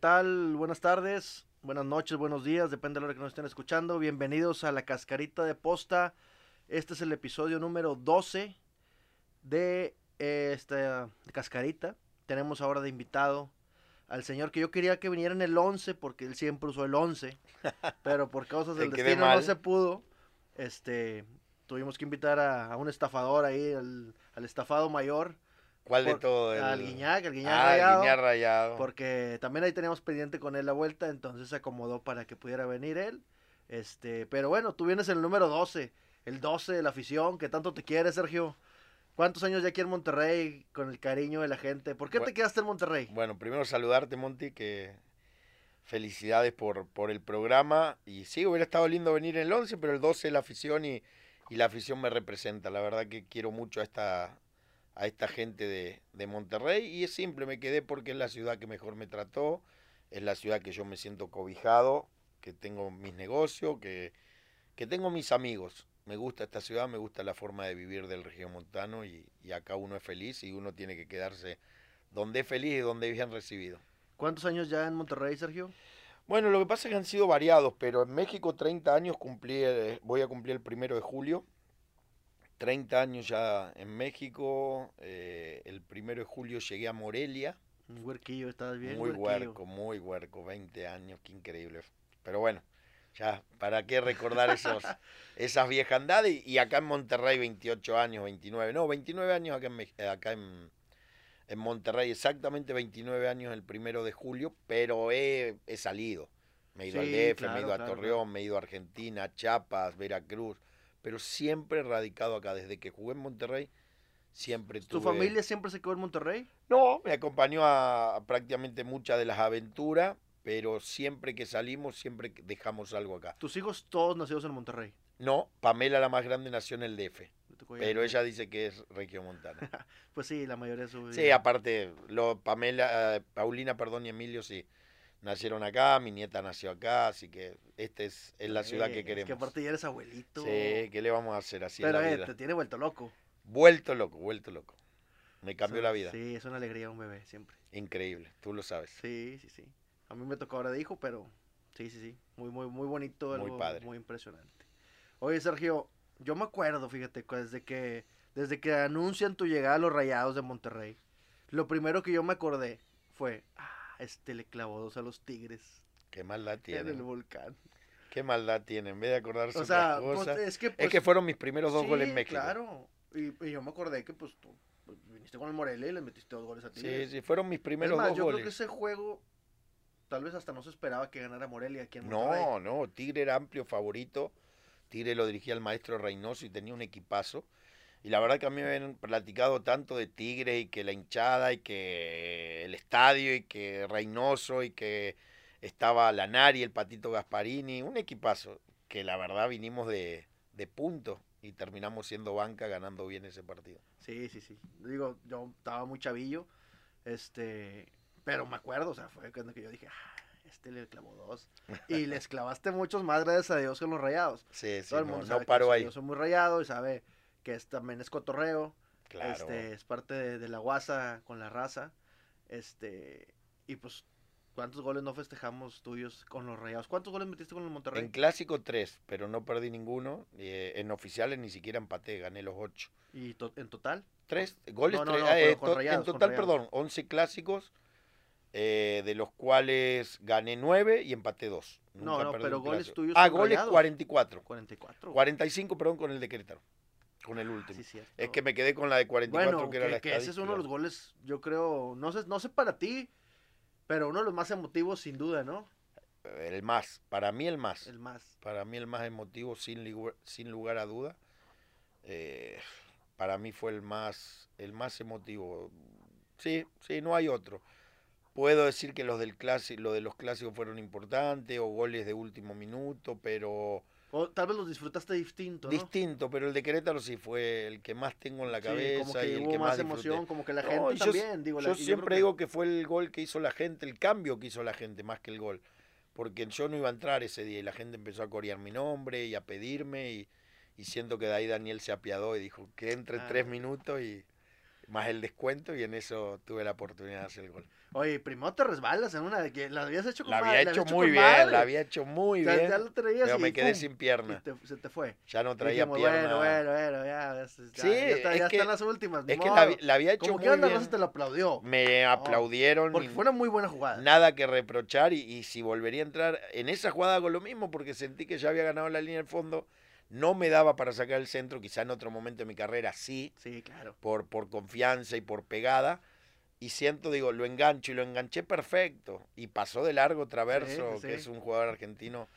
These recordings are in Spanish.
tal? Buenas tardes, buenas noches, buenos días, depende de la hora que nos estén escuchando. Bienvenidos a la Cascarita de Posta. Este es el episodio número 12 de eh, esta Cascarita. Tenemos ahora de invitado al señor que yo quería que viniera en el 11 porque él siempre usó el 11, pero por causas del destino no se pudo. Este, tuvimos que invitar a, a un estafador ahí, al, al estafado mayor. ¿Cuál de todo? El... Al Guiñac, al Guiñac Ah, Rayado. el Guiñac Rayado. Porque también ahí teníamos pendiente con él la vuelta, entonces se acomodó para que pudiera venir él. Este, pero bueno, tú vienes en el número 12, el 12 de la afición, que tanto te quiere, Sergio. ¿Cuántos años ya aquí en Monterrey con el cariño de la gente? ¿Por qué te quedaste en Monterrey? Bueno, primero saludarte, Monty, que felicidades por, por el programa. Y sí, hubiera estado lindo venir en el 11, pero el 12 es la afición y, y la afición me representa. La verdad que quiero mucho a esta, a esta gente de, de Monterrey y es simple, me quedé porque es la ciudad que mejor me trató, es la ciudad que yo me siento cobijado, que tengo mis negocios, que, que tengo mis amigos. Me gusta esta ciudad, me gusta la forma de vivir del regiomontano y, y acá uno es feliz y uno tiene que quedarse donde es feliz y donde es bien recibido. ¿Cuántos años ya en Monterrey, Sergio? Bueno, lo que pasa es que han sido variados, pero en México 30 años cumplí, eh, voy a cumplir el primero de julio. 30 años ya en México, eh, el primero de julio llegué a Morelia, Un huerquillo, ¿estás bien? muy huerquillo? huerco, muy huerco, 20 años, qué increíble. Pero bueno, ya, ¿para qué recordar esos, esas viejandades? Y acá en Monterrey 28 años, 29, no, 29 años acá en, acá en, en Monterrey, exactamente 29 años el primero de julio, pero he, he salido. Me he ido al Sí, DF, me claro, he ido a claro, Torreón, me he ido a Argentina, Chiapas, Veracruz, pero siempre radicado acá. Desde que jugué en Monterrey, siempre ¿Tu tuve- familia siempre se quedó en Monterrey? no, me acompañó a, a prácticamente muchas de las aventuras, pero siempre que salimos, siempre dejamos algo acá. ¿Tus hijos todos nacidos en Monterrey? No, Pamela, la más grande, nació en el DF, pero ella dice que es regiomontana. Pues sí, la mayoría de su Sí, aparte, lo, Pamela, eh, Paulina, perdón, y Emilio, sí, nacieron acá, mi nieta nació acá, así que esta es, es la ciudad Eh, que es queremos. que aparte ya eres abuelito. Sí, ¿qué le vamos a hacer así Pero en la eh, vida? te tiene vuelto loco. Vuelto loco, vuelto loco. Me cambió Eso- la vida. Sí, es una alegría un bebé, siempre. Increíble, tú lo sabes. Sí, sí, sí. A mí me tocó ahora de hijo, pero sí, sí, sí. Muy, muy, muy bonito, Muy algo padre. muy impresionante. Oye, Sergio, yo me acuerdo, fíjate, desde que, desde que anuncian tu llegada a los Rayados de Monterrey, lo primero que yo me acordé fue, ah, este le clavó dos a los Tigres Qué maldad en tienen. el volcán. Qué maldad tienen, en vez de acordarse O sea, pues, cosas. es que... es pues, que fueron mis primeros dos sí, goles en México. claro. Y, y yo me acordé que, pues, tú pues, viniste con el Morelia y le metiste dos goles a Tigres. Sí, sí, fueron mis Es primeros dos yo creo goles. que ese juego tal vez hasta no se esperaba que ganara Morelia aquí en Monterrey. No, no, Tigre era amplio favorito. Tigre lo dirigía el maestro Reynoso y tenía un equipazo. Y la verdad que a mí me han platicado tanto de Tigre y que la hinchada y que el estadio y que Reynoso y que estaba Lanari, el Patito Gasparini, un equipazo que la verdad vinimos de, de punto y terminamos siendo banca ganando bien ese partido. Sí, sí, sí. Digo, yo estaba muy chavillo, este, pero me acuerdo, o sea, fue cuando que yo dije, ah, este le clavó dos. Y les clavaste muchos más, gracias a Dios, con los rayados. Sí, sí, Todo el no, mundo no paró que ahí. yo soy muy rayado y sabe que es, también es cotorreo. Claro. Este, es parte de, de la guasa con la raza. Este, y pues, ¿cuántos goles no festejamos tuyos con los rayados? ¿Cuántos goles metiste con el Monterrey? En clásico tres, pero no perdí ninguno. Eh, en oficiales ni siquiera empaté, gané los ocho. ¿Y to- en total? Tres goles, No, no, tres- no, ah, eh, con to- Rayados, en total, perdón, 11 clásicos, eh, de los cuales gané nueve y empaté dos. No, Nunca no, pero goles clásico. tuyos Ah, goles Rayados. 44. 44. 45, perdón, con el de Querétaro. Con el último. sí, cierto. Es que me quedé con la de 44, Bueno, que era la que, ese es uno de los goles, yo creo, no sé, no sé para ti, pero uno de los más emotivos sin duda, ¿no? El más, para mí el más. El más. Para mí el más emotivo, sin, ligu- sin lugar a duda. Eh, para mí fue el más, el más emotivo. Sí, sí, no hay otro. Puedo decir que los del clásico, lo de los clásicos fueron importantes o goles de último minuto, pero O tal vez los disfrutaste distinto, ¿no? distinto. Pero el de Querétaro sí fue el que más tengo en la Sí, cabeza como que y el hubo que más, más emoción, como que la No, gente y yo- también, digo, la- Yo siempre que- digo que fue el gol que hizo la gente, el cambio que hizo la gente más que el gol. Porque yo no iba a entrar ese día y la gente empezó a corear mi nombre y a pedirme y, y siento que de ahí Daniel se apiadó y dijo que entre Ah. tres minutos y más el descuento y en eso tuve la oportunidad de hacer el gol. Oye, primero te resbalas en una de que la habías hecho con La había madre, la hecho muy bien, madre. la había hecho muy O sea, bien, ya lo traías pero y me quedé ¡pum! sin pierna. te- se te fue. Ya no traía dijimos, pierna. Bueno, bueno, bueno, ya, ya, Sí, ya, es que- están las últimas. Es que la, había hecho Como muy que la bien. te lo aplaudió. Me aplaudieron. Porque fue una muy buena jugada. Nada que reprochar y, y si volvería a entrar en esa jugada hago lo mismo porque sentí que ya había ganado la línea del fondo. No me daba para sacar el centro, quizá en otro momento de mi carrera sí, Sí, claro. por, por confianza y por pegada. Y siento, digo, lo engancho y lo enganché perfecto. Y pasó de largo Traverso, sí, que es un jugador argentino.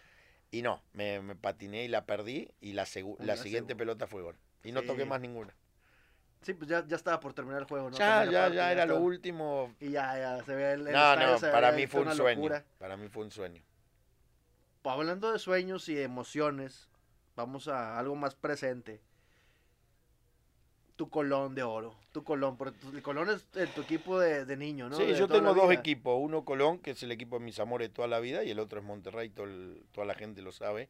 Y no, me, me patiné y la perdí. Y la, segu- La la siguiente segu- pelota fue gol. Y no Sí. toqué más ninguna. Sí, pues ya, ya estaba por terminar el juego, ¿no? ya, ya, ya era lo último. Y ya, ya, se ve el, el No, no, para mí fue un sueño. locura. Para mí fue un sueño. Pues, hablando de sueños y de emociones, vamos a algo más presente. Tu Colón de oro. Tu Colón, porque tu- el Colón es eh, tu equipo de, de niño, ¿no? Sí, De yo tengo dos vida. equipos. Uno Colón, que es el equipo de mis amores toda la vida, y el otro es Monterrey, todo el- toda la gente lo sabe.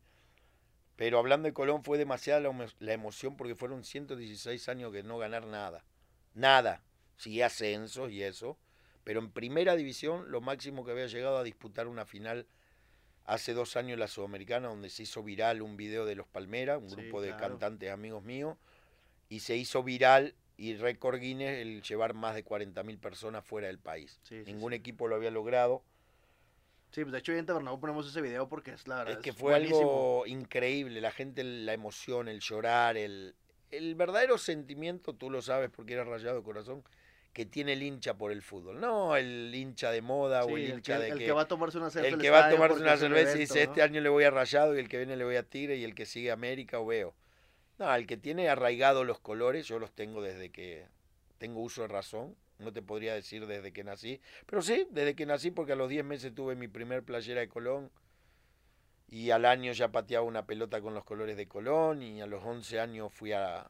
Pero hablando de Colón, fue demasiada la, la emoción porque fueron 116 años de no ganar nada. Nada. Sí, ascensos y eso. Pero en primera división, lo máximo que había llegado a disputar una final hace dos años en la Sudamericana, donde se hizo viral un video de los Palmeras, un Sí, grupo de claro. cantantes amigos míos, y se hizo viral y récord Guinness el llevar más de 40.000 personas fuera del país. Sí, Ningún sí. equipo lo había logrado. Sí, pues de hecho, en Tabernabéu ponemos ese video porque es la verdad. Es que es fue buenísimo. algo increíble, la gente, la emoción, el llorar, el, el verdadero sentimiento, tú lo sabes porque eres rayado de corazón, que tiene el hincha por el fútbol. No el hincha de moda o el el, hincha que, de el que, que va a tomarse una cerveza. el que va a tomarse una cerveza y dice, ¿no? este año le voy a Rayado y el que viene le voy a Tigre y el que sigue América o veo. No, el que tiene arraigado los colores, yo los tengo desde que tengo uso de razón. No te podría decir desde que nací. Pero sí, desde que nací, porque a los 10 meses tuve mi primer playera de Colón. Y al año ya pateaba una pelota con los colores de Colón. Y a los 11 años fui a-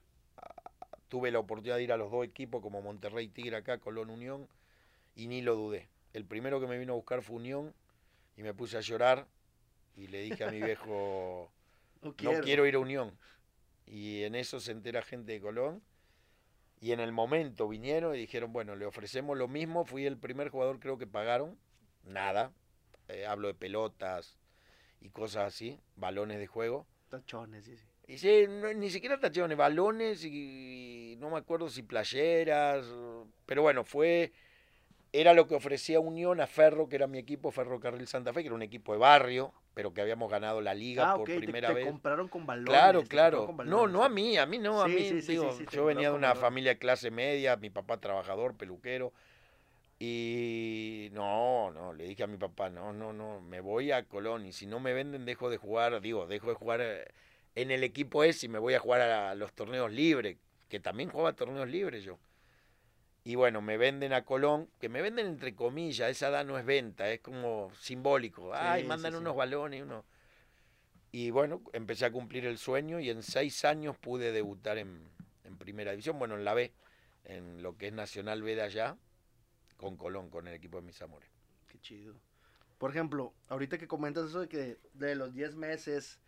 tuve la oportunidad de ir a los dos equipos, como Monterrey Tigre acá, Colón Unión. Y ni lo dudé. El primero que me vino a buscar fue Unión. Y me puse a llorar. Y le dije a mi viejo, No no quiero ir a Unión. Y en eso se entera gente de Colón. Y en el momento vinieron y dijeron, bueno, le ofrecemos lo mismo. Fui el primer jugador creo que pagaron. Nada. Eh, hablo de pelotas y cosas así, balones de juego. Tachones, sí, sí. Sí, no- ni siquiera tachones, balones y no me acuerdo si playeras. Pero bueno, fue... Era lo que ofrecía Unión a Ferro, que era mi equipo, Ferrocarril Santa Fe, que era un equipo de barrio, pero que habíamos ganado la liga Ah, por primera te, vez. compraron con balones. Claro, claro. No, no a mí, a mí no, a Sí, mí. sí, digo, sí, yo venía de una balones. familia de clase media, mi papá trabajador, peluquero. Y no, no, le dije a mi papá, no, no, no, me voy a Colón y si no me venden dejo de jugar, digo, dejo de jugar eh, en el equipo ese y me voy a jugar a los torneos libres, que también jugaba torneos libres yo. Y bueno, me venden a Colón, que me venden entre comillas, esa edad no es venta, es como simbólico. Ay, Sí, mandan sí, sí. unos balones, unos... Y bueno, empecé a cumplir el sueño y en seis años pude debutar en, en Primera División, bueno, en la B, en lo que es Nacional B de allá, con Colón, con el equipo de mis amores. Qué chido. Por ejemplo, ahorita que comentas eso de que de los 10 meses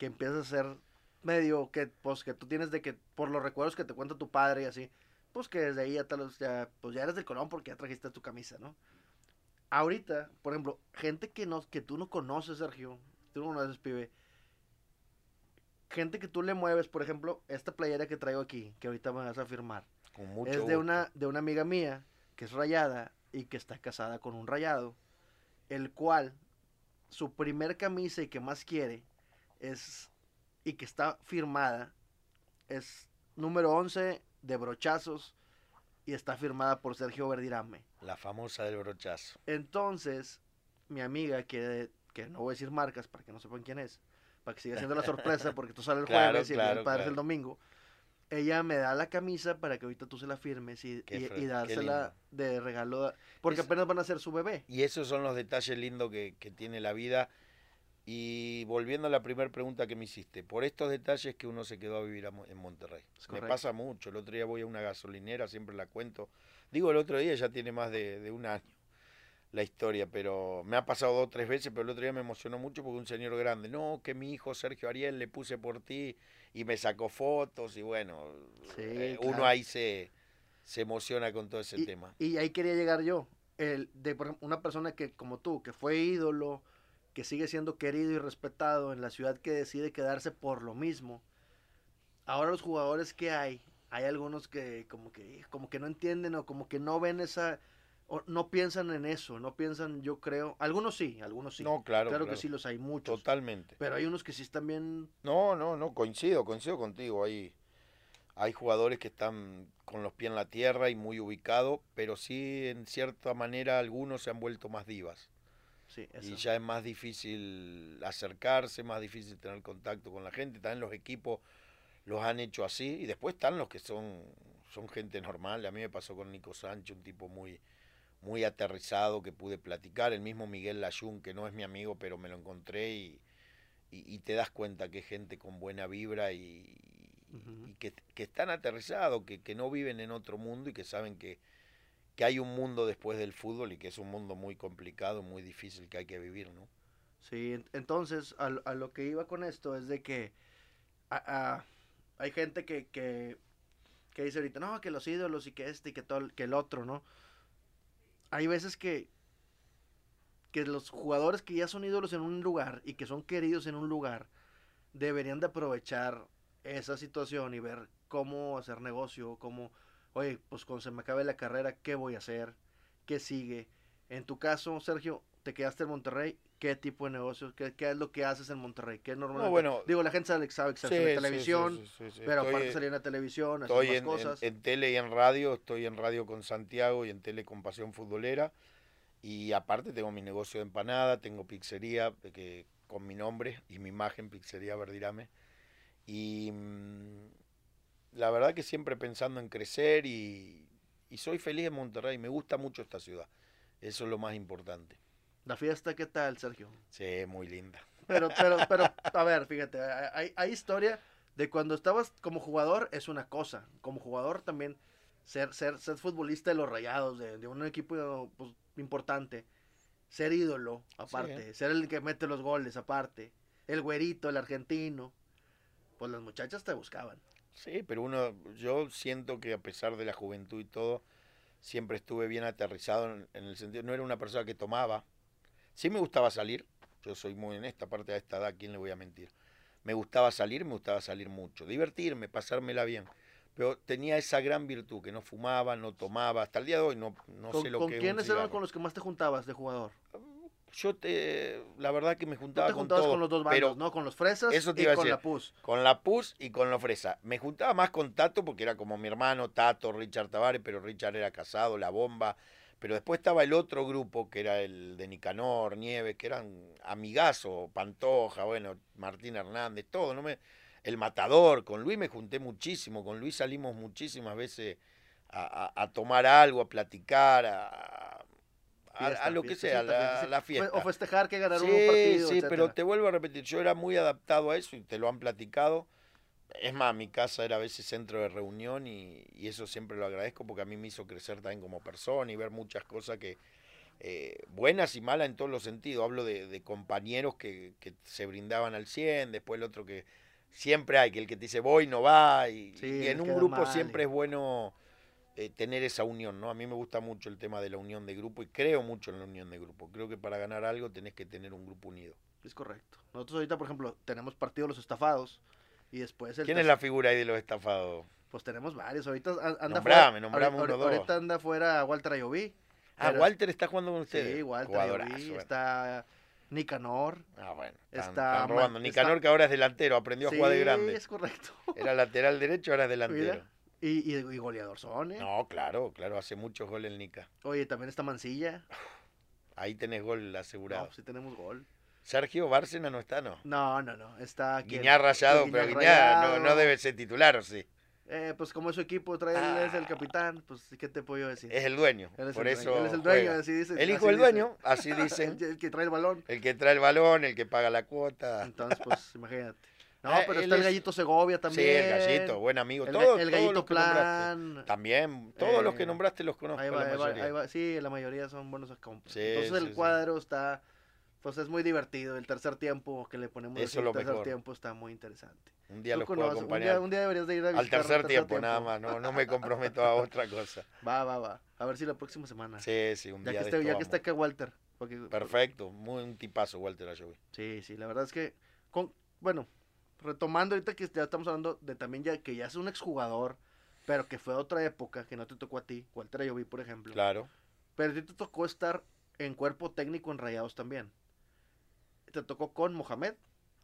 que empiezas a ser medio que pues que tú tienes de que por los recuerdos que te cuenta tu padre y así, pues que desde ahí ya tal vez ya pues ya eres del Colón porque ya trajiste tu camisa, ¿no? Ahorita, por ejemplo, gente que no que tú no conoces, Sergio, tú no conoces, pibe. Gente que tú le mueves, por ejemplo, esta playera que traigo aquí, que ahorita me vas a firmar Con mucho es de gusto. una, de una amiga mía que es rayada y que está casada con un rayado, el cual su primer camisa y que más quiere es y que está firmada es número 11 de brochazos y está firmada por Sergio Verdirame. La famosa del brochazo. Entonces, mi amiga, que, que no voy a decir marcas para que no sepan quién es, para que siga siendo la sorpresa, porque tú sales el Claro, jueves y el claro, padre es el claro. domingo. Ella me da la camisa para que ahorita tú se la firmes y, dársela de regalo, porque Es- apenas van a ser su bebé. Y esos son los detalles lindos que, que tiene la vida. Y volviendo a la primera pregunta que me hiciste, por estos detalles que uno se quedó a vivir a en Monterrey. Me pasa mucho. El otro día voy a una gasolinera, siempre la cuento. Digo, el otro día ya tiene más de, de un año la historia, pero me ha pasado dos o tres veces, pero el otro día me emocionó mucho porque un señor grande, no, que mi hijo Sergio Ariel le puse por ti y me sacó fotos y bueno, Sí, eh, uno ahí se, se emociona con todo ese y, tema. Y ahí quería llegar yo. El, de por una persona que, como tú, que fue ídolo, que sigue siendo querido y respetado en la ciudad que decide quedarse por lo mismo. Ahora los jugadores que hay, hay algunos que como que como que no entienden o como que no ven esa o no piensan en eso, no piensan, yo creo, algunos sí, algunos sí. No, claro, claro, claro. que sí los hay muchos. Totalmente. Pero hay unos que sí están bien No, no, no, coincido, coincido contigo. Hay, hay jugadores que están con los pies en la tierra y muy ubicados, pero sí, en cierta manera, algunos se han vuelto más divas. Sí, eso. Y ya es más difícil acercarse, más difícil tener contacto con la gente. También los equipos los han hecho así. Y después están los que son, son gente normal. A mí me pasó con Nico Sánchez, un tipo muy, muy aterrizado que pude platicar. El mismo Miguel Layún, que no es mi amigo, pero me lo encontré y, y, y te das cuenta que es gente con buena vibra y, y que, que están aterrizados, que, que no viven en otro mundo y que saben que, que hay un mundo después del fútbol y que es un mundo muy complicado, muy difícil que hay que vivir, ¿no? Sí, en- entonces a, a lo que iba con esto es de que a- a- hay gente que, que, que dice ahorita, no, que los ídolos y que este y que todo, que el otro, ¿no? Hay veces que, que los jugadores que ya son ídolos en un lugar y que son queridos en un lugar, deberían de aprovechar esa situación y ver cómo hacer negocio, cómo, oye, pues cuando se me acabe la carrera, ¿qué voy a hacer? ¿Qué sigue? En tu caso, Sergio, te quedaste en Monterrey, ¿qué tipo de negocios? ¿Qué, qué es lo que haces en Monterrey? ¿Qué normalmente? bueno, Digo, la gente sabe, sabe que Sí, en sí, la televisión, sí, sí, pero Estoy- aparte salir en la televisión, hacer Estoy más en, en- cosas. en tele y en radio, estoy en radio con Santiago y en tele con Pasión Futbolera. Y aparte tengo mi negocio de empanada, tengo pizzería de que, con mi nombre y mi imagen, Pizzería Verdirame. Y mm, la verdad que siempre pensando en crecer y, y soy feliz en Monterrey, me gusta mucho esta ciudad. Eso es lo más importante. La fiesta, ¿qué tal, Sergio? Sí, muy linda. Pero, pero, pero, a ver, fíjate, hay, hay historia de cuando estabas como jugador es una cosa. Como jugador también ser, ser, ser futbolista de los rayados, de, de un equipo pues, importante, ser ídolo, aparte, ser el que mete los goles, aparte, el güerito, el argentino, pues las muchachas te buscaban. Sí, pero uno, yo siento que a pesar de la juventud y todo, siempre estuve bien aterrizado en, en el sentido, no era una persona que tomaba. Sí me gustaba salir, yo soy muy en esta parte de esta edad, ¿a quién le voy a mentir? Me gustaba salir, me gustaba salir mucho, divertirme, pasármela bien. Pero tenía esa gran virtud, que no fumaba, no tomaba, hasta el día de hoy no, no ¿Con, sé lo con que un quiénes eran con los que más te juntabas de jugador? Yo te, la verdad que me Tú juntaba te con juntabas todo, con los dos pero bandos, ¿no? Con los fresas eso te y iba a con decir. la pus. Con la PUS y con la Fresa. Me juntaba más con Tato porque era como mi hermano, Tato, Richard Tavares, pero Richard era casado, La Bomba. Pero después estaba el otro grupo que era el de Nicanor, Nieves, que eran amigazos, Pantoja, bueno, Martín Hernández, todo. ¿no? Me, el Matador, con Luis me junté muchísimo, con Luis salimos muchísimas veces a, a- a tomar algo, a platicar, a, a- Fiesta, a lo que sea, la, fiesta, la fiesta. O festejar que ganaron Sí, un partido. sí, pero etcétera. te vuelvo a repetir, yo era muy adaptado a eso y te lo han platicado. Es más, mi casa era a veces centro de reunión y, y eso siempre lo agradezco porque a mí me hizo crecer también como persona y ver muchas cosas que eh, buenas y malas en todos los sentidos. Hablo de, de compañeros que, que se brindaban al 100, después el otro que siempre hay, que el que te dice voy no va y, Sí, y le en un grupo mal siempre y- es bueno eh, tener esa unión, ¿no? A mí me gusta mucho el tema de la unión de grupo y creo mucho en la unión de grupo. Creo que para ganar algo tenés que tener un grupo unido. Es correcto. Nosotros ahorita, por ejemplo, tenemos partido los estafados y después el ¿Quién es la figura ahí de los estafados? Pues tenemos varios. Ahorita an- anda Nombrame, fuera. nombrame ahorita, uno dos. ahorita anda fuera Walter Ayoví. Ah, Pero- Walter está jugando con ustedes. Sí, Walter Ayoví. Está Nicanor. Ah, bueno. Están, está están robando. Nicanor, está- que ahora es delantero, aprendió a jugar de Sí, grande. es correcto. Era lateral derecho, ahora es delantero. Mira. Y, y, y goleador son, ¿eh? No, claro, claro, hace muchos goles el Nica. Oye, también está Mancilla. Ahí tenés gol No, asegurado. pues sí tenemos gol. Sergio Bárcena no está, ¿no? No, no, no. Está aquí. Guiñar rayado, pero Guiñar no, no debe ser titular, ¿o sí? Eh, pues como su equipo, trae, él es el Ah. capitán, pues ¿qué te puedo decir? Es el dueño. Él es por el eso dueño, él es el dueño, juega. así dice. El hijo del dueño, así dicen. el, el que trae el balón. El que trae el balón, el que paga la cuota. Entonces, pues, imagínate. No, Ah, pero está el gallito Segovia Sí, también. el gallito, buen amigo. El, Todos, el gallito plan. También, todos los que Eh, nombraste los conozco. Ahí la va, ahí va, mayoría. ahí va. Sí, la mayoría son buenos compas. Sí, Entonces sí, el sí. cuadro está Pues es muy divertido. El tercer tiempo que le ponemos Eso así, lo el tercer mejor. tiempo está muy interesante. Un día los puedo conoces- un acompañar. día, un día deberías de ir a Al visitar el tercer tiempo, nada más, no, no me comprometo a otra cosa. Va, va, va. A ver si la próxima semana. Sí, sí, un ya día que, de esté, ya que esté acá Walter. porque- Perfecto, muy un tipazo Walter Ayoví. Sí, sí, la verdad es que, con, bueno, retomando ahorita que ya estamos hablando de también ya que ya es un exjugador, pero que fue otra época, que no te tocó a ti, Walter Ayoví, por ejemplo. Claro. Pero a ti te tocó estar en cuerpo técnico en Rayados también. Te tocó con Mohamed,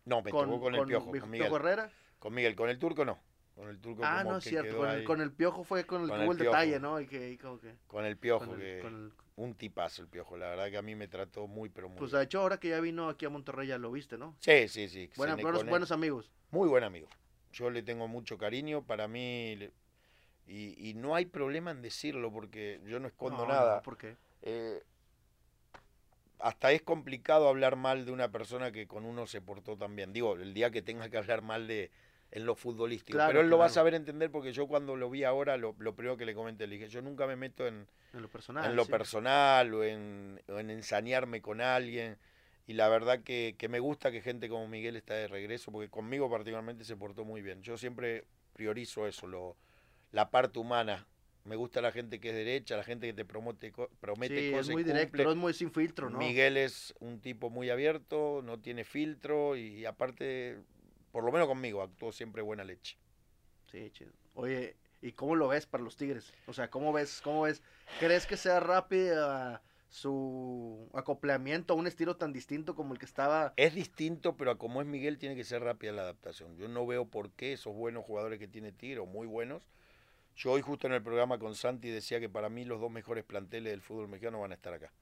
No, me con, tocó con el con piojo, con Miguel. Herrera. Con Miguel, con el turco no. Con el turco Ah, como no es que cierto, con el, con el piojo fue con el Con el detalle, ¿no? Y que, y como que Con el piojo, con el- que con un tipazo el piojo. La verdad que a mí me trató muy, pero muy pues de hecho ahora que ya vino aquí a Monterrey ya lo viste, ¿no? Sí, sí, sí. Cené buenos, buenos amigos. Muy buen amigo. Yo le tengo mucho cariño. Para mí, y, y no hay problema en decirlo porque yo no escondo No, nada. no, ¿Por qué? Eh, hasta es complicado hablar mal de una persona que con uno se portó tan bien. Digo, el día que tenga que hablar mal de en lo futbolístico. Claro, Pero él lo va a saber entender porque yo cuando lo vi ahora, lo, lo primero que le comenté, le dije, yo nunca me meto en, En lo personal. en lo sí. personal o en, o en ensañarme con alguien. Y la verdad que, que me gusta que gente como Miguel está de regreso, porque conmigo particularmente se portó muy bien. Yo siempre priorizo eso, lo, la parte humana. Me gusta la gente que es derecha, la gente que te promete, promete Sí, cosas es muy directo, cumple. es muy sin filtro, ¿no? Miguel es un tipo muy abierto, no tiene filtro y aparte, por lo menos conmigo, actuó siempre buena leche. Sí, chido. Oye, ¿y cómo lo ves para los Tigres? O sea, ¿cómo ves? ¿Cómo ves? ¿Crees que sea rápida su acoplamiento a un estilo tan distinto como el que estaba? Es distinto, pero como es Miguel tiene que ser rápida la adaptación. Yo no veo por qué esos buenos jugadores que tiene Tigre, o muy buenos. Yo hoy justo en el programa con Santi decía que para mí los dos mejores planteles del fútbol mexicano van a estar acá.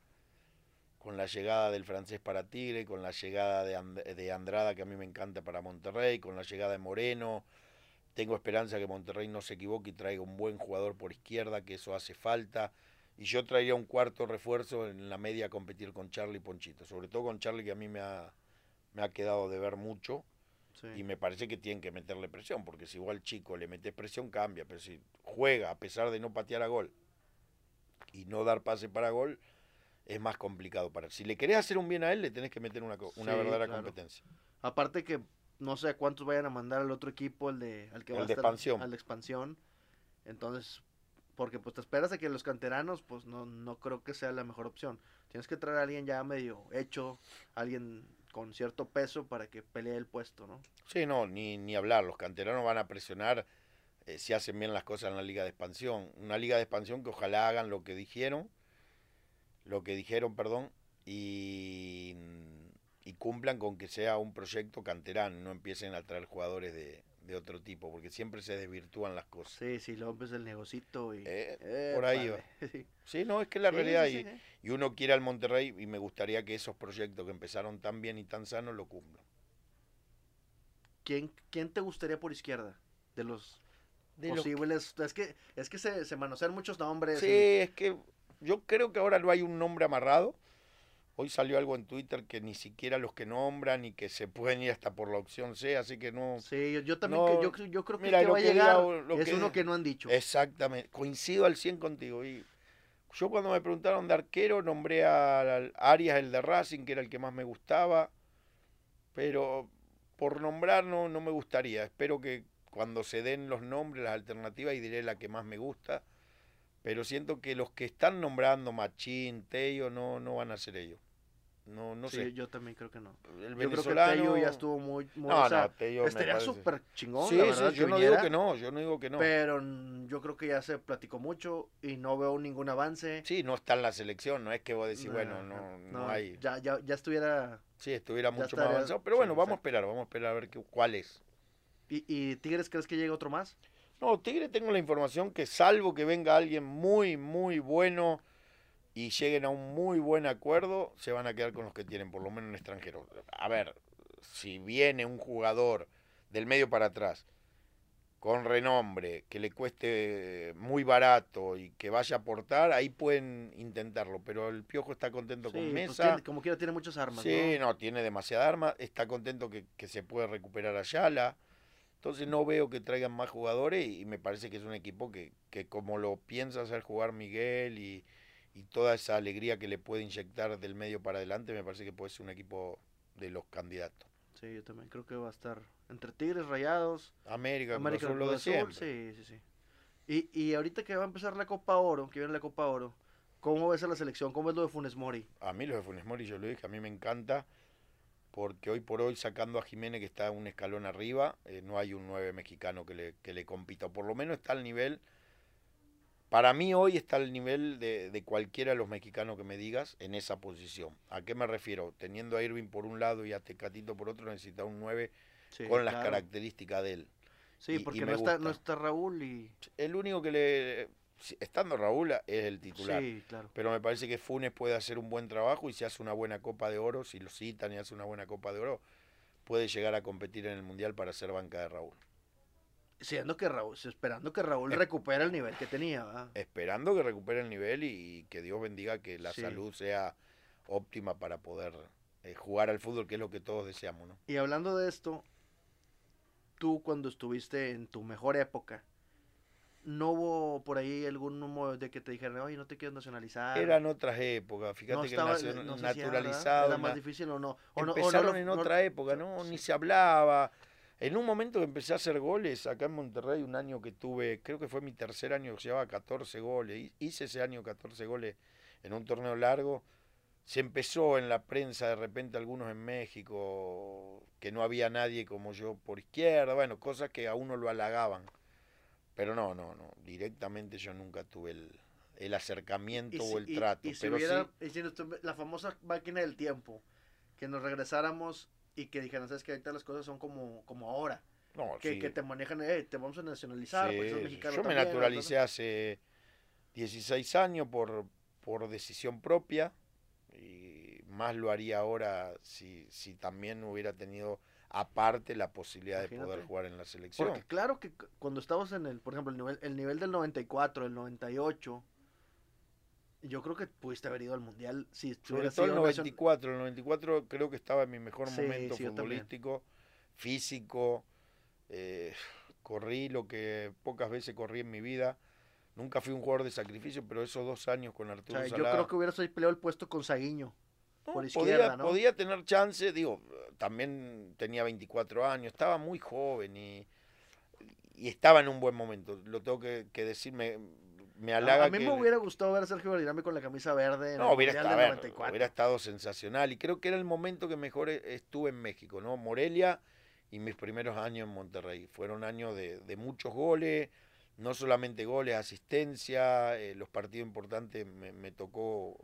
Con la llegada del francés para Tigre, con la llegada de, And- de Andrada, que a mí me encanta para Monterrey, con la llegada de Moreno. Tengo esperanza que Monterrey no se equivoque y traiga un buen jugador por izquierda, que eso hace falta. Y yo traería un cuarto refuerzo en la media a competir con Charlie y Ponchito. Sobre todo con Charlie, que a mí me ha, me ha quedado de ver mucho. Sí. Y me parece que tienen que meterle presión, porque si igual chico le metes presión, cambia. Pero si juega a pesar de no patear a gol y no dar pase para gol, es más complicado para él. Si le querés hacer un bien a él, le tenés que meter una, una Sí, verdadera claro. competencia. Aparte que no sé cuántos vayan a mandar al otro equipo, el de al que va El a de estar- expansión. al de expansión. Entonces, porque pues te esperas a que los canteranos, pues no, no creo que sea la mejor opción. Tienes que traer a alguien ya medio hecho, alguien con cierto peso para que pelee el puesto, ¿no? Sí, no, ni, ni hablar. Los canteranos van a presionar eh, si hacen bien las cosas en la liga de expansión. Una liga de expansión que ojalá hagan lo que dijeron, lo que dijeron, perdón, y, y cumplan con que sea un proyecto canterano, no empiecen a traer jugadores de, de otro tipo, porque siempre se desvirtúan las cosas. Sí, sí, luego empieza el negocito y... Eh, por ahí Épale. Sí, Sí, no, es que es la sí, realidad sí, y, sí. y uno quiere al Monterrey y me gustaría que esos proyectos que empezaron tan bien y tan sanos lo cumplan. ¿Quién, ¿Quién te gustaría por izquierda? De los De lo que- posibles... Es que, es que se, se manosean muchos nombres. Sí, y- es que yo creo que ahora no hay un nombre amarrado. Hoy salió algo en Twitter que ni siquiera los que nombran y que se pueden ir hasta por la opción C, así que no. Sí, yo, yo también, No, que- yo, creo- yo creo que mira, que va a diga llegar es que- uno que no han dicho. Exactamente, coincido al 100 contigo. Y yo cuando me preguntaron de arquero nombré a a Arias, el de Racing, que era el que más me gustaba, pero por nombrar no, no me gustaría. Espero que cuando se den los nombres, las alternativas, y diré la que más me gusta. Pero siento que los que están nombrando Machín, Tello, no, no van a ser ellos. No, no Sí, sé. yo también creo que no. El Yo creo que venezolano. Tello ya estuvo muy... muy No, o sea, no, Tello estaría súper chingón, Sí, la sí, yo no digo que no, yo no digo que no. Pero yo creo que ya se platicó mucho y no veo ningún avance. Sí, no está en la selección, no es que vos decís, bueno, no, no, hay. Ya, ya, ya estuviera... Sí, estuviera mucho más avanzado. Pero sí, bueno, vamos a esperar, vamos a esperar a ver qué, cuál es. ¿Y, ¿Y Tigres crees que llegue otro más? No, Tigre tengo la información que salvo que venga alguien muy, muy bueno y lleguen a un muy buen acuerdo, se van a quedar con los que tienen, por lo menos en extranjero. A ver, si viene un jugador del medio para atrás con renombre, que le cueste muy barato y que vaya a aportar, ahí pueden intentarlo. Pero el Piojo está contento Sí, con pues Mesa. tiene- como quiera tiene muchas armas, Sí, ¿no? no, tiene demasiada arma, está contento que, que se puede recuperar Ayala. Entonces no veo que traigan más jugadores y, y me parece que es un equipo que, que como lo piensa hacer jugar Miguel y, y toda esa alegría que le puede inyectar del medio para adelante, me parece que puede ser un equipo de los candidatos. Sí, yo también creo que va a estar entre Tigres, Rayados, América, América, Cruz Azul, lo de siempre. Sí, sí, sí. Y, y ahorita que va a empezar la Copa Oro, que viene la Copa Oro, ¿cómo ves a la selección? ¿Cómo ves lo de Funes Mori? A mí lo de Funes Mori, yo lo dije, a mí me encanta, porque hoy por hoy sacando a Jiménez que está un escalón arriba, eh, no hay un 9 mexicano que le, que le compita, o por lo menos está al nivel, para mí hoy está al nivel de, de cualquiera de los mexicanos que me digas en esa posición. ¿A qué me refiero? Teniendo a Irving por un lado y a Tecatito por otro, necesita un 9 Sí, con las claro. características de él. Sí, y- porque y no, está, no está Raúl y... El único que le... Estando Raúl es el titular. Sí, claro. Pero me parece que Funes puede hacer un buen trabajo y si hace una buena Copa de Oro, si lo citan y hace una buena Copa de Oro, puede llegar a competir en el Mundial para ser banca de Raúl. Siendo que Raúl, esperando que Raúl Eh. recupere el nivel que tenía, ¿verdad? Esperando que recupere el nivel y, que Dios bendiga que la Sí. salud sea óptima para poder eh, jugar al fútbol, que es lo que todos deseamos, ¿no? Y hablando de esto, tú cuando estuviste en tu mejor época, ¿no hubo por ahí algún humo de que te dijeran, oye, no te quieres nacionalizar? Eran otras épocas, fíjate no que no naturalizado. ¿Era más difícil o no? O Empezaron en otra época, ¿no? Ni se hablaba. En un momento que empecé a hacer goles acá en Monterrey, un año que tuve, creo que fue mi tercer año, que llevaba 14 goles. hi- Hice ese año 14 goles en un torneo largo. Se empezó en la prensa de repente algunos en México, que no había nadie como yo por izquierda, bueno, cosas que a uno lo halagaban. Pero no, no, no, directamente yo nunca tuve el, el acercamiento y o si- el y- trato. y si pero hubiera, sí, y si nos la famosa máquina del tiempo, que nos regresáramos y que dijeran, sabes que ahorita las cosas son como, como ahora, no, que, sí. que te manejan, eh, te vamos a nacionalizar, sos Sí, mexicano yo me también, naturalicé hace 16 años por, por decisión propia y más lo haría ahora si, si también hubiera tenido aparte la posibilidad de poder jugar en la selección. Porque claro que cuando estabas en el, por ejemplo, el nivel, el nivel del 94, el 98, yo creo que pudiste haber ido al mundial si Sobre todo el sido nacion- 94, el 94 creo que estaba en mi mejor Sí, momento sí, futbolístico, físico, eh, corrí lo que pocas veces corrí en mi vida. Nunca fui un jugador de sacrificio, pero esos dos años con O Arturo sea, yo creo que hubieras ahí peleado el puesto con Saguiño. No, por podía, ¿no? podía tener chance, digo, también tenía 24 años, estaba muy joven y, y estaba en un buen momento, lo tengo que, que decir, me, me halaga a mí que... me hubiera gustado ver a Sergio Valdirame con la camisa verde en No, el hubiera estado, del a ver, 94. hubiera estado sensacional y creo que era el momento que mejor e- estuve en México, ¿no? Morelia y mis primeros años en Monterrey. Fueron años de, de muchos goles, no solamente goles, asistencia, eh, los partidos importantes me, me tocó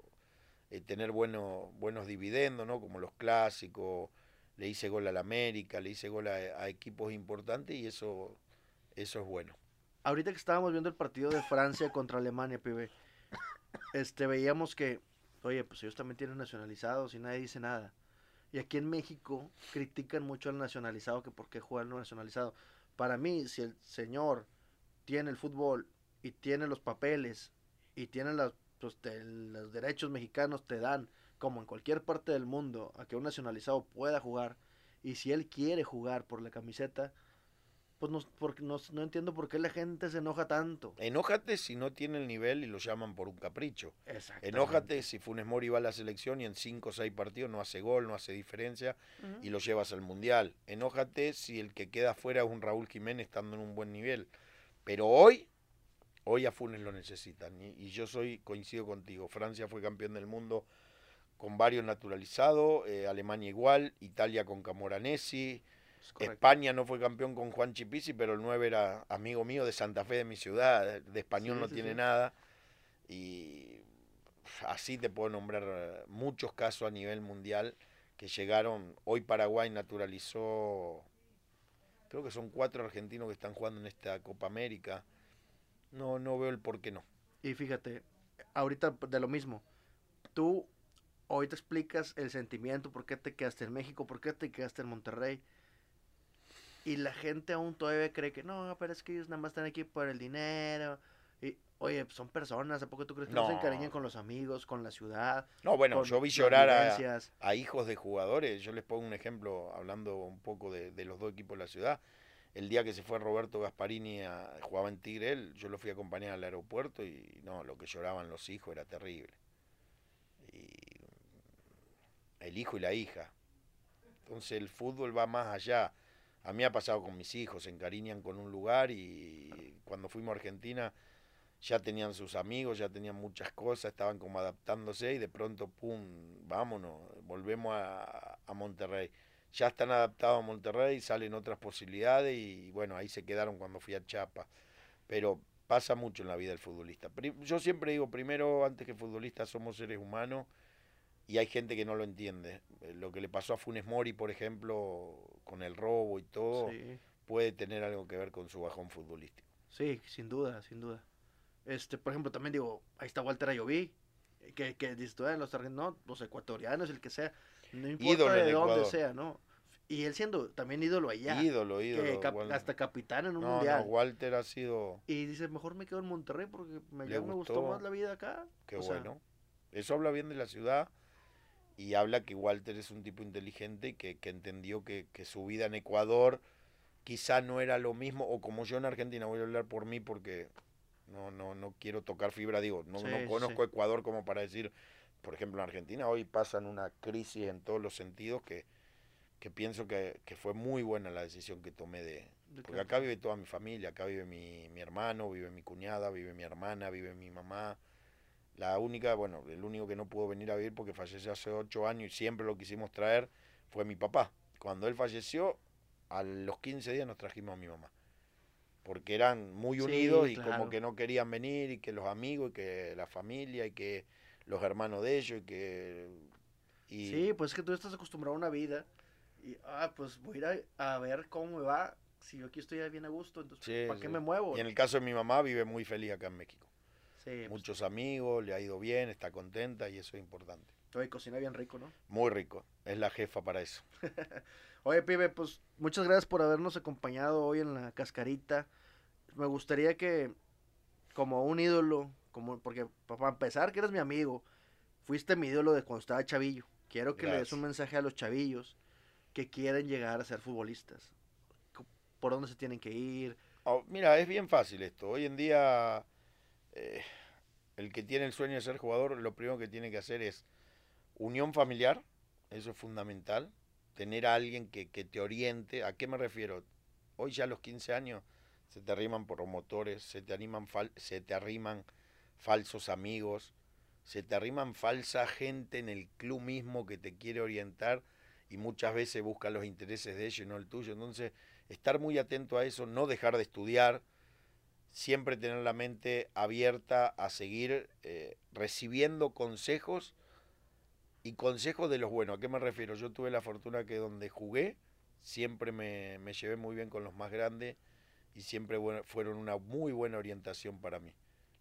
eh, tener buenos, buenos dividendos, ¿no? Como los clásicos, le hice gol al América, le hice gol a, a equipos importantes y eso, eso es bueno. Ahorita que estábamos viendo el partido de Francia contra Alemania, pibe, este, veíamos que, oye, pues ellos también tienen nacionalizados y nadie dice nada. Y aquí en México critican mucho al nacionalizado, que por qué jugar no nacionalizado. Para mí, si el señor tiene el fútbol y tiene los papeles y tiene las, pues, te- los derechos mexicanos, te dan, como en cualquier parte del mundo, a que un nacionalizado pueda jugar. Y si él quiere jugar por la camiseta, pues no, porque no, no entiendo por qué la gente se enoja tanto. Enójate si no tiene el nivel y lo llaman por un capricho. Enójate si Funes Mori va a la selección y en 5 o 6 partidos no hace gol, no hace diferencia y lo llevas al Mundial. Enójate si el que queda afuera es un Raúl Jiménez estando en un buen nivel. Pero hoy, hoy a Funes lo necesitan. Y, y yo soy, coincido contigo, Francia fue campeón del mundo con varios naturalizados, eh, Alemania igual, Italia con Camoranesi, Es. España no fue campeón con Juan Chipisi, pero el 9 era amigo mío de Santa Fe de mi ciudad, de español Sí, no sí, tiene sí. nada. Y así te puedo nombrar eh, muchos casos a nivel mundial que llegaron. Hoy Paraguay naturalizó, creo que son cuatro argentinos que están jugando en esta Copa América. No, no veo el por qué no. Y fíjate, ahorita de lo mismo. Tú hoy te explicas el sentimiento, por qué te quedaste en México, por qué te quedaste en Monterrey. Y la gente aún todavía cree que no, pero es que ellos nada más están aquí por el dinero. Y, oye, son personas, ¿a poco tú crees que no, se No. encariñan con los amigos, con la ciudad? No, bueno, yo vi llorar a, a hijos de jugadores. Yo les pongo un ejemplo hablando un poco de, de los dos equipos de la ciudad. El día que se fue Roberto Gasparini a jugaba en Tigre, él, yo lo fui a acompañar al aeropuerto y no, lo que lloraban los hijos era terrible. Y el hijo y la hija. Entonces el fútbol va más allá. A mí ha pasado con mis hijos, se encariñan con un lugar y cuando fuimos a Argentina ya tenían sus amigos, ya tenían muchas cosas, estaban como adaptándose y de pronto, ¡pum!, vámonos, volvemos a, a Monterrey ya están adaptados a Monterrey, salen otras posibilidades y bueno, ahí se quedaron cuando fui a Chapa. Pero pasa mucho en la vida del futbolista. Yo siempre digo, primero, antes que futbolistas, somos seres humanos y hay gente que no lo entiende. Eh, lo que le pasó a Funes Mori, por ejemplo, con el robo y todo, puede tener algo que ver con su bajón futbolístico. Sí, sin duda, sin duda. Este, por ejemplo, también digo, ahí está Walter Ayoví, que, que dice, los argentinos, los ecuatorianos, el que sea, no importa de dónde sea, ¿no? Y él siendo también ídolo allá. Ídolo, ídolo. hasta capitán en un mundial. No, Walter ha sido. Y dice, mejor me quedo en Monterrey porque me, me gustó más la vida acá. Qué bueno. Eso habla bien de la ciudad y habla que Walter es un tipo inteligente que, que entendió que, que, su vida en Ecuador quizá no era lo mismo, o como yo en Argentina, voy a hablar por mí porque no, no, no quiero tocar fibra, digo, no, no conozco Ecuador como para decir por ejemplo, en Argentina hoy pasan una crisis en todos los sentidos que, que pienso que, que, fue muy buena la decisión que tomé de... Porque acá vive toda mi familia, acá vive mi, mi hermano, vive mi cuñada, vive mi hermana, vive mi mamá. La única, bueno, el único que no pudo venir a vivir porque falleció hace ocho años y siempre lo quisimos traer fue mi papá. Cuando él falleció, a los 15 días nos trajimos a mi mamá. Porque eran muy unidos y como que no querían venir y que los amigos y que la familia y que los hermanos de ellos y que... Y... Sí, pues es que tú estás acostumbrado a una vida y, ah, pues voy a ir a, ver cómo me va. Si yo aquí estoy bien a gusto, entonces, ¿para qué me muevo? Y en el caso de mi mamá, vive muy feliz acá en México. Sí, pues Muchos amigos, le ha ido bien, está contenta y eso es importante. Oye, cocina bien rico, ¿no? Muy rico, es la jefa para eso. Oye, pibe, pues muchas gracias por habernos acompañado hoy en la cascarita. Me gustaría que, como un ídolo, como porque para empezar que eres mi amigo, fuiste mi ídolo de cuando estaba chavillo. Quiero que le des un mensaje a los chavillos que quieren llegar a ser futbolistas. ¿Por dónde se tienen que ir? Oh, mira, es bien fácil esto. Hoy en día eh, el que tiene el sueño de ser jugador, lo primero que tiene que hacer es unión familiar, eso es fundamental, tener a alguien que, que te oriente. ¿A qué me refiero? Hoy ya a los 15 años se te arriman promotores, se te animan, se te arriman falsos amigos, se te arriman falsa gente en el club mismo que te quiere orientar y muchas veces busca los intereses de ellos y no el tuyo. Entonces, estar muy atento a eso, no dejar de estudiar, siempre tener la mente abierta a seguir eh, recibiendo consejos y consejos de los buenos. ¿A qué me refiero? Yo tuve la fortuna que donde jugué, siempre me, me llevé muy bien con los más grandes y siempre fueron una muy buena orientación para mí.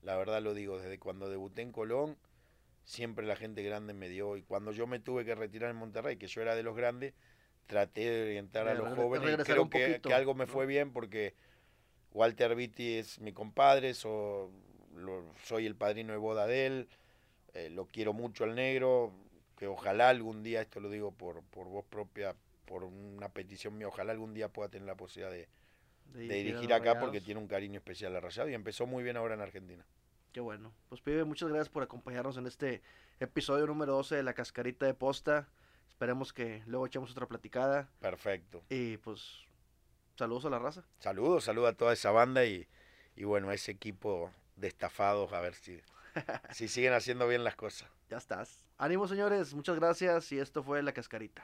La verdad lo digo, desde cuando debuté en Colón, siempre la gente grande me dio. Y cuando yo me tuve que retirar en Monterrey, que yo era de los grandes, traté de orientar a los jóvenes. Y creo que, algo me fue bien porque Walter Vitti es mi compadre, soy el padrino de boda de él, eh, lo quiero mucho al negro, que ojalá algún día, esto lo digo por, por voz propia, por una petición mía, ojalá algún día pueda tener la posibilidad de, de, dirigir acá porque tiene un cariño especial a Rayado y empezó muy bien ahora en Argentina. Qué bueno. Pues pibe, muchas gracias por acompañarnos en este episodio número 12 de la cascarita de posta. Esperemos que luego echemos otra platicada. Perfecto. Y pues saludos a la raza. Saludos, saludos a toda esa banda y, y bueno, a ese equipo de estafados, a ver si, si siguen haciendo bien las cosas. Ya estás. Ánimo señores, muchas gracias y esto fue La Cascarita.